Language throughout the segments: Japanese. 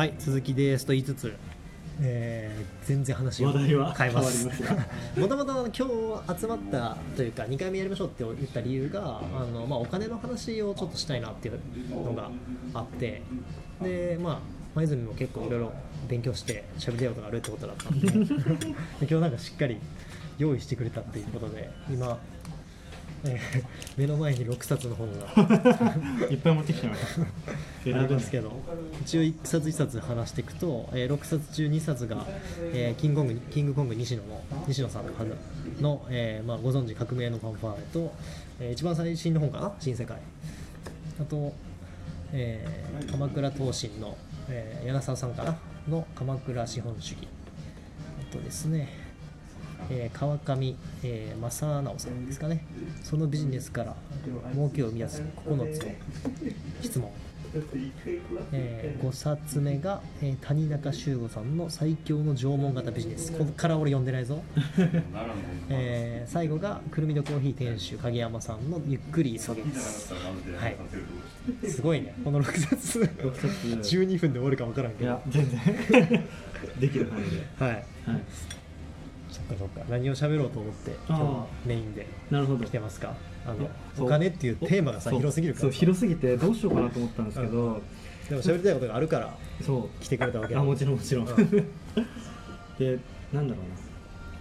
はい続きですと言いつつ、えー全然話を変えます。もともと今日集まったというか2回目やりましょうって言った理由があの、まあ、お金の話をちょっとしたいなっていうのがあってでまあ舞泉も結構いろいろ勉強して喋りたいことがあるってことだったんで で今日なんかしっかり用意してくれたっていうことで今、え ー目の前に6冊の本が。いっぱい持ってきてましたあ選ますけど。一応1冊1冊話していくと、えー6冊中2冊が、えーキングコングキングコング西野の西野さんのの、えーまあ、ご存知革命のファンファーレと、えー一番最新の本かな？新世界。あと、えー鎌倉東進の、えー柳沢さんかな？の鎌倉資本主義。あとですね、えー川上、えー正直さんですかね。そのビジネスから儲けを生み出す9つの質問。え5冊目が、えー谷中修吾さんの最強の縄文型ビジネス。ここから俺読んでないぞ、えー最後がくるみどコーヒー店主影山さんのゆっくり急げです。はい。すごいね。この6冊。6冊。12分で終わるか分からんけど。いや全然。できる範囲で。はい。はいそっかそっか。何を喋ろうと思って今日はメインでなるほど。来てますか？あのお金っていうテーマがさ広すぎるからそう広すぎてどうしようかなと思ったんですけど、でも喋りたいことがあるからそう。来てくれたわけだ。あもちろんもちろん、うん。でなんだろうな。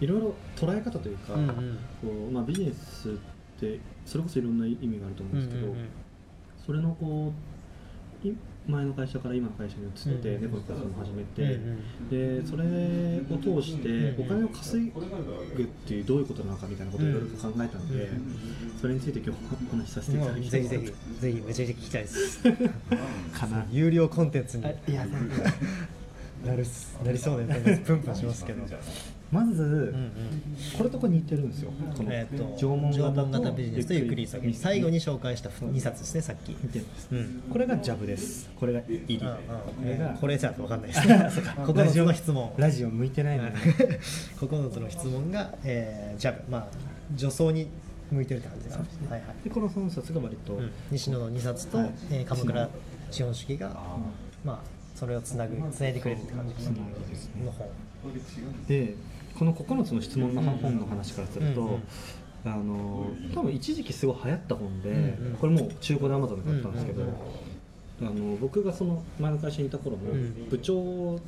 いろいろ捉え方というか、うんうん。こうまあ、ビジネスってそれこそいろんな意味があると思うんですけど、うんうんうん。それのこうい前の会社から今の会社に移って、うん猫の会社も始めて、でそれを通してうんお金を稼ぐっていうどういうことなのかみたいなことをいろいろと考えたので、それについて今日お話しさせていただきたいぜひぜひぜひめちゃくちゃ聞きたいですかな有料コンテンツにあいやなるなりそうでプンプンしますけど、まず、うんうん。これとこ似てるんですよ。このえー、と縄文型ビジネスとゆっくり急げ。最後に紹介した2冊ですねさっき、似てるんです。うん。これがジャブです。これがイリうんうんこれがこれじゃ分かんないです。9つ の質問。ラジオ向いてないのはいに 9つの質問が、えージャブ。まあ女装に向いてるって感じですね。はいはい。でこの3冊が割と、うん。西野の2冊と、はい。えー鎌倉資本主義が、まあそれをつなぐつないでくれるって感じですねですね。の本でこの9つの質問の本の話からすると、あの多分一時期すごい流行った本で、これもう中古で Amazon で買ったんですけど、うんあの僕がその前の会社にいた頃のうん。部長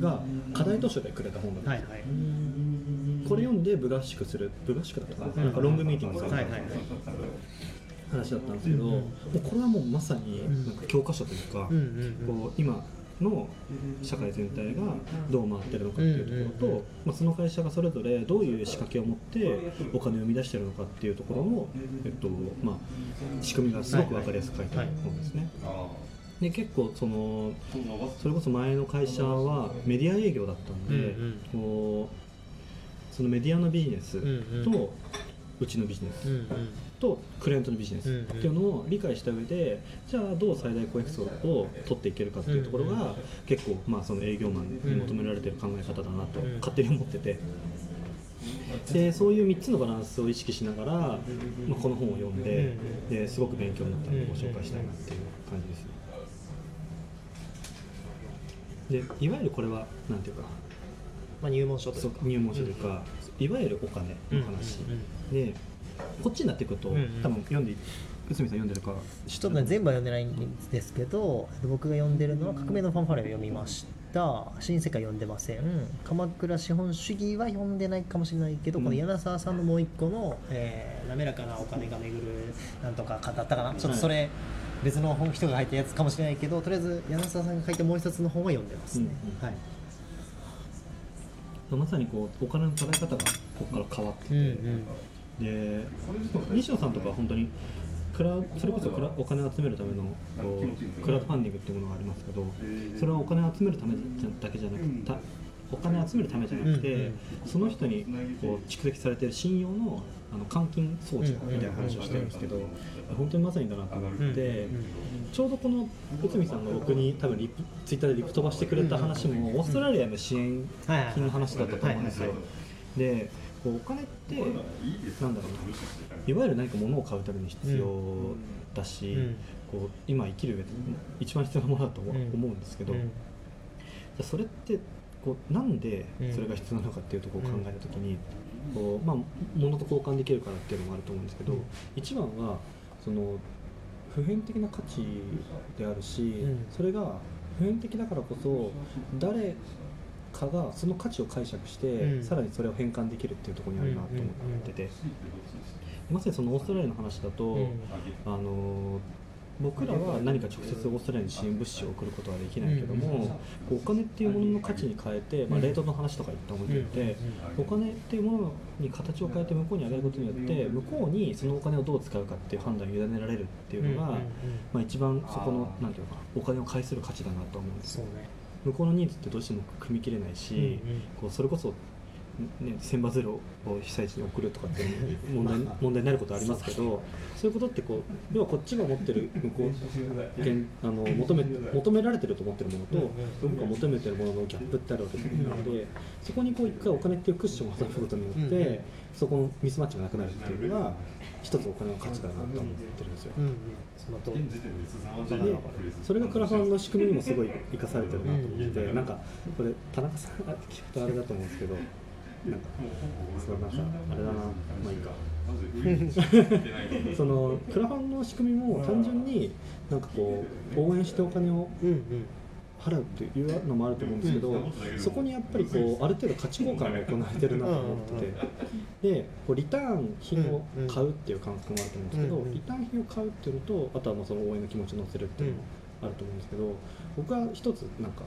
が課題図書でくれた本だったんですよ、これ読んで部合宿する部合宿だったかな,、うんなんかロングミーティングするはいはいはい。話だったんですけど、うんもうこれはもうまさにんなんか教科書というか、こう今の社会全体がどう回ってるのかっていうところと、まあ、その会社がそれぞれどういう仕掛けを持ってお金を生み出してるのかっていうところの、えっとまあ、仕組みがすごく分かりやすく書いてある本ですね。で結構そのそれこそ前の会社はメディア営業だったんで、そのメディアのビジネスと、うちのビジネス。とクライアントのビジネス。っていうのを理解した上でじゃあどう最大公約数を取っていけるかっていうところが結構まあその営業マンに求められてる考え方だなとうん勝手に思ってて。でそういう3つのバランスを意識しながら、まあ、この本を読んでですごく勉強になったのでご紹介したいなっていう感じです。ね。でいわゆるこれはなんていうかまあ入門書といそううか入門書というか、いわゆるお金の話、うんうんでこっちになってくると、うんうん。多分読んで内海さん読んでるかちょっとね全部は読んでないんですけど僕が読んでるのは「革命のファンファーレ」を読みました「新世界」読んでません。鎌倉資本主義は読んでないかもしれないけど、うん。この柳沢さんのもう一個の、えー滑らかなお金が巡るなんとかだったかな。ちょっとそれ、別の本人が書いたやつかもしれないけどとりあえず柳沢さんが書いたもう一つの本は読んでますね、うんうん。はいまさにこうお金の捉え方がここから変わってて、う。んうんで西野さんとかは本当にクラそれこそクラお金を集めるためのこうクラウドファンディングっていうものがありますけどそれはお金を集めるためだけじゃなくてお金を集めるためじゃなくて、その人にこう蓄積されている信用のあの換金装置みたいな話をしてるんですけど、本当にまさにだなと思って、ちょうどこの内海さんが僕に多分リプツイッターでリプ飛ばしてくれた話も、オーストラリアの支援金の話だったと思うんですよ。でこうお金ってなんだろうないわゆる何か物を買うために必要だし、うん。こう今生きる上で一番必要なものだと思うんですけど、うん。じゃあそれってこうなんでそれが必要なのかっていうところを考えた時に、こうまあ、物と交換できるからっていうのもあると思うんですけど、うん。一番はその普遍的な価値であるし、うん。それが普遍的だからこそ誰かがその価値を解釈して、うん。さらにそれを変換できるっていうところにあるなと思ってて、まさにそのオーストラリアの話だと、うん。あの僕らは何か直接オーストラリアに支援物資を送ることはできないけども、うんお金っていうものの価値に変えて、まあ、うん。レートの話とか言った置いといて、お金っていうものに形を変えて向こうにあげることによって向こうにそのお金をどう使うかっていう判断を委ねられるっていうのが、まあ、一番そこのなんていうのかなお金を返する価値だなと思うんですよ。向こうのニーズってどうしても組み切れないし、こうそれこそ、ね、千羽鶴を被災地に送るとかって 問題問題になることありますけどそう。いうことってこう要はこっちが持ってる向こう現あの求め求められてると思ってるものとうん僕が求めてるもののギャップってあるわけなのでそこにこう一回お金っていうクッションを挟むことによって、うんうん。そこのミスマッチがなくなるっていうのが一つお金の価値だなと思ってるんですよ。うんうん。その通りでそれがクラファンの仕組みにもすごい生かされてるなと思ってて、なんかこれ田中さんが聞くとあれだと思うんですけどなんかそうなんかあれだなまあいいか。そのクラファンの仕組みも単純になんかこう応援してお金を払うっていうのもあると思うんですけど、そこにやっぱりこうある程度価値交換が行われてるなと思ってて、でこうリターン品を買うっていう感覚もあると思うんですけど、リターン品を買うっていうのとあとはまあその応援の気持ちを乗せるっていうのもあると思うんですけど僕は一つなんか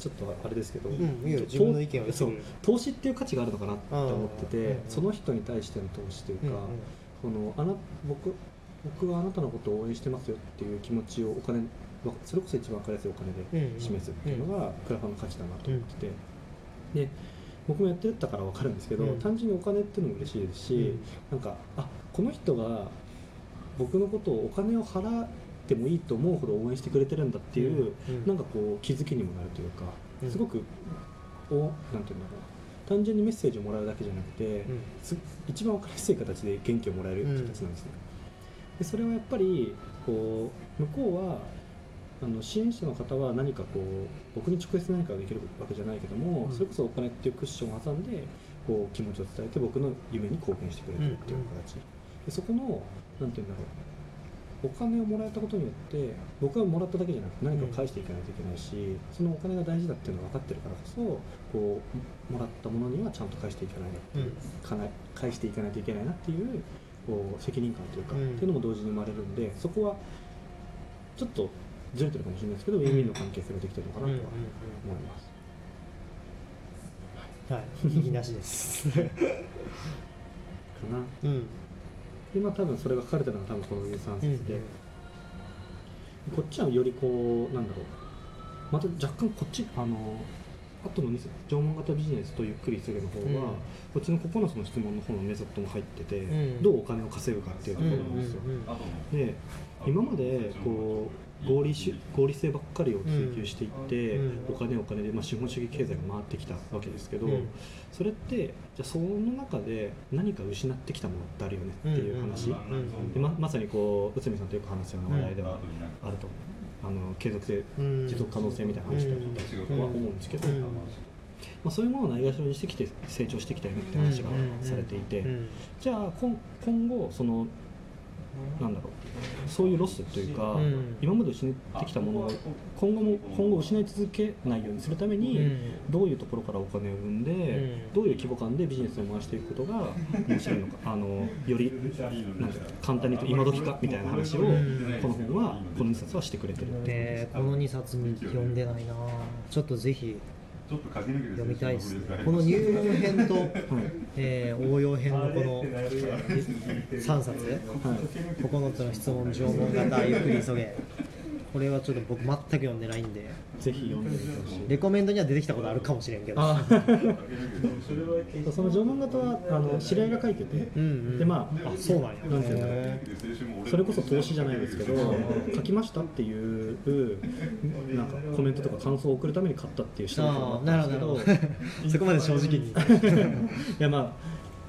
ちょっとあれですけど、んいいよと自分の意見そう投資っていう価値があるのかなって思ってて、うんうんその人に対しての投資というか、うんのあな僕僕はあなたのことを応援してますよっていう気持ちをお金わそれこそ一番分かりやすいお金で示すっていうのがクラファンの価値だなと思ってて、で僕もやってたから分かるんですけど、うん。単純にお金っていうのも嬉しいですし、うん。なんかあこの人が僕のことをお金を払ってもいいと思うほど応援してくれてるんだっていう、うんうん。なんかこう気づきにもなるというか、うん。すごくおなんていうんだろう。単純にメッセージをもらうだけじゃなくて、うん。す一番分かりやすい形で元気をもらえる形なんですね、でそれはやっぱりこう向こうはあの支援者の方は何かこう僕に直接何かができるわけじゃないけども、うん。それこそお金っていうクッションを挟んでこう気持ちを伝えて僕の夢に貢献してくれてるっていう形、でそこのなんていうんだろうお金をもらえたことによって僕はもらっただけじゃなくて何かを返していかないといけないし、そのお金が大事だっていうのが分かってるからこそこうもらったものにはちゃんと返していかないなっていう、かな返していかないといけないなっていうこう責任感というか、うん。っていうのも同時に生まれるんでそこはちょっとずれてるかもしれないですけどウィンウィンの関係性ができてるのかなとは思います。はい。いいなしです。かな。うんでまあ多分それが書かれてるのが多分この23節で、うんこっちはよりこうなんだろう。また若干こっちあの後の2節縄文型ビジネスとゆっくりするの方は、うん。こっちの9つの質問の方のメソッドも入ってて、うん。どうお金を稼ぐかっていうところなんですよ、で今までこう合理し合理性ばっかりを追求していって、うん。お金お金で、まあ、資本主義経済が回ってきたわけですけど、うん。それってじゃあその中で何か失ってきたものってあるよねっていう話、うん。うん。うん。でままさにこう内海さんとよく話すような話題ではあると、あの継続性うん。持続可能性みたいな話だとかは思うんですけど、うん。まあ、そういうものをないがしろにしてきて成長してきたよねって話がされていて、うん。じゃあ今今後そのなんだろう。そういうロスというか、うん。今まで失ってきたものを今後も今後失い続けないようにするために、うん。どういうところからお金を生んで、ん。どういう規模感でビジネスを回していくことが面白いのかあのよりなんか簡単に言うと今時かみたいな話を、ん。この本はこの2冊はしてくれてる。っていうねこの2冊に読んでないな。ちょっとぜひ読みたいですね。この入門編と、えー応用編のこの3冊。9つの質問縄文型ゆっくり急げこれはちょっと僕全く読んでないんでぜひ読んでみてほしい。レコメンドには出てきたことあるかもしれんけど。あ その縄文型はあの知り合いが書いてて、うんうん。でまああそうなんや。なんていうんだろう。へそれこそ投資じゃないですけど書きましたっていうなんかコメントとか感想を送るために買ったっていう人もなるほど。そこまで正直に。いやまあ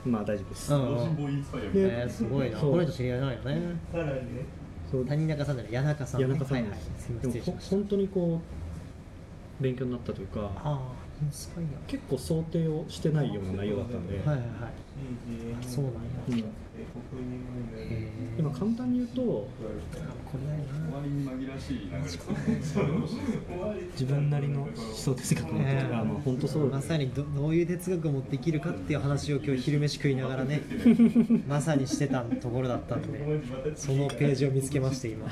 まあ大丈夫です、うんうん。でえーすごいな。そう。この人知り合いなんよねそう谷中さんじゃない谷中さんね。谷中さんはいはい。すみまで本当にこう勉強になったというかああすごいな結構想定をしてないような内容だったんで、はいはいはい。あそうなんや。うん簡単に言うとこれないな。自分なりの思想哲学を持ってる、え えあまあ本当そうまさにどどういう哲学を持って生きるかっていう話を今日昼飯食いながらね まさにしてたところだったんでそのページを見つけまして今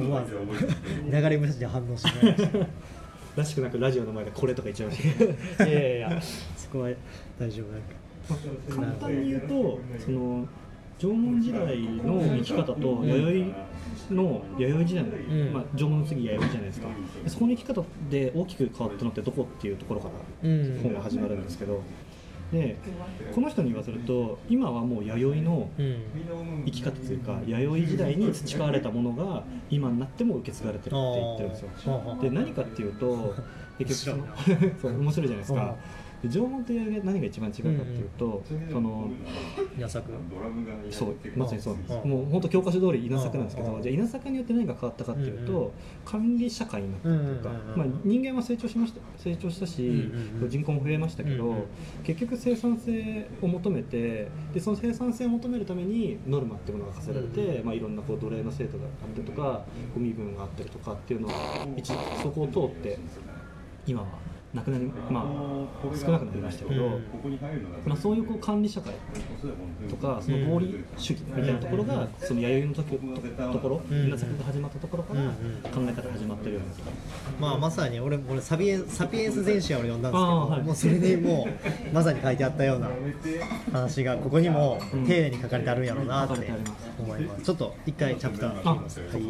思わず 流れ星で反応してないました。らしくなくラジオの前でこれとか言っちゃいました。いやいやいや。そこは大丈夫なんか。簡単に言うとその縄文時代の生き方と弥生の弥生時代の、ん。まあ、縄文の次弥生じゃないですか。でそこの生き方で大きく変わったのってどこっていうところからうん。本が始まるんですけど。でこの人に言わせると今はもう弥生のうん。生き方というか弥生時代に培われたものが今になっても受け継がれてるって言ってるんですよ。で何かっていうと 結局その 面白いじゃないですか。で縄文と弥生何が一番違うかっていうと、その稲作。そうまさにそうなんです。うんもう本当教科書通り稲作なんですけうんどじゃあ稲作によって何が変わったかっていうと、うんうん管理社会になったというか、うんうんうんまあ、人間は成長しました成長したし、うんうんうん人口も増えましたけど、うんうん結局生産性を求めてでその生産性を求めるためにノルマっていうものが課せられて、うんまあ、いろんなこう奴隷の制度があったりとかゴミ分があったりとかっていうのを一そこを通って今はなくなり、まあ、少なくなりましたけど、うん。まあ、そういうこう管理社会とかその合理主義みたいなところがその弥生の時とところうん。稲作が始まったところからうん考え方が始まってるようなとまあまさに俺俺サピエンサピエンス全史を読んだんですけど、はい。もうそれにもうまさに書いてあったような話がここにも丁寧に書かれてあるんやろうなって思います。ちょっと一回チャプター切りますはい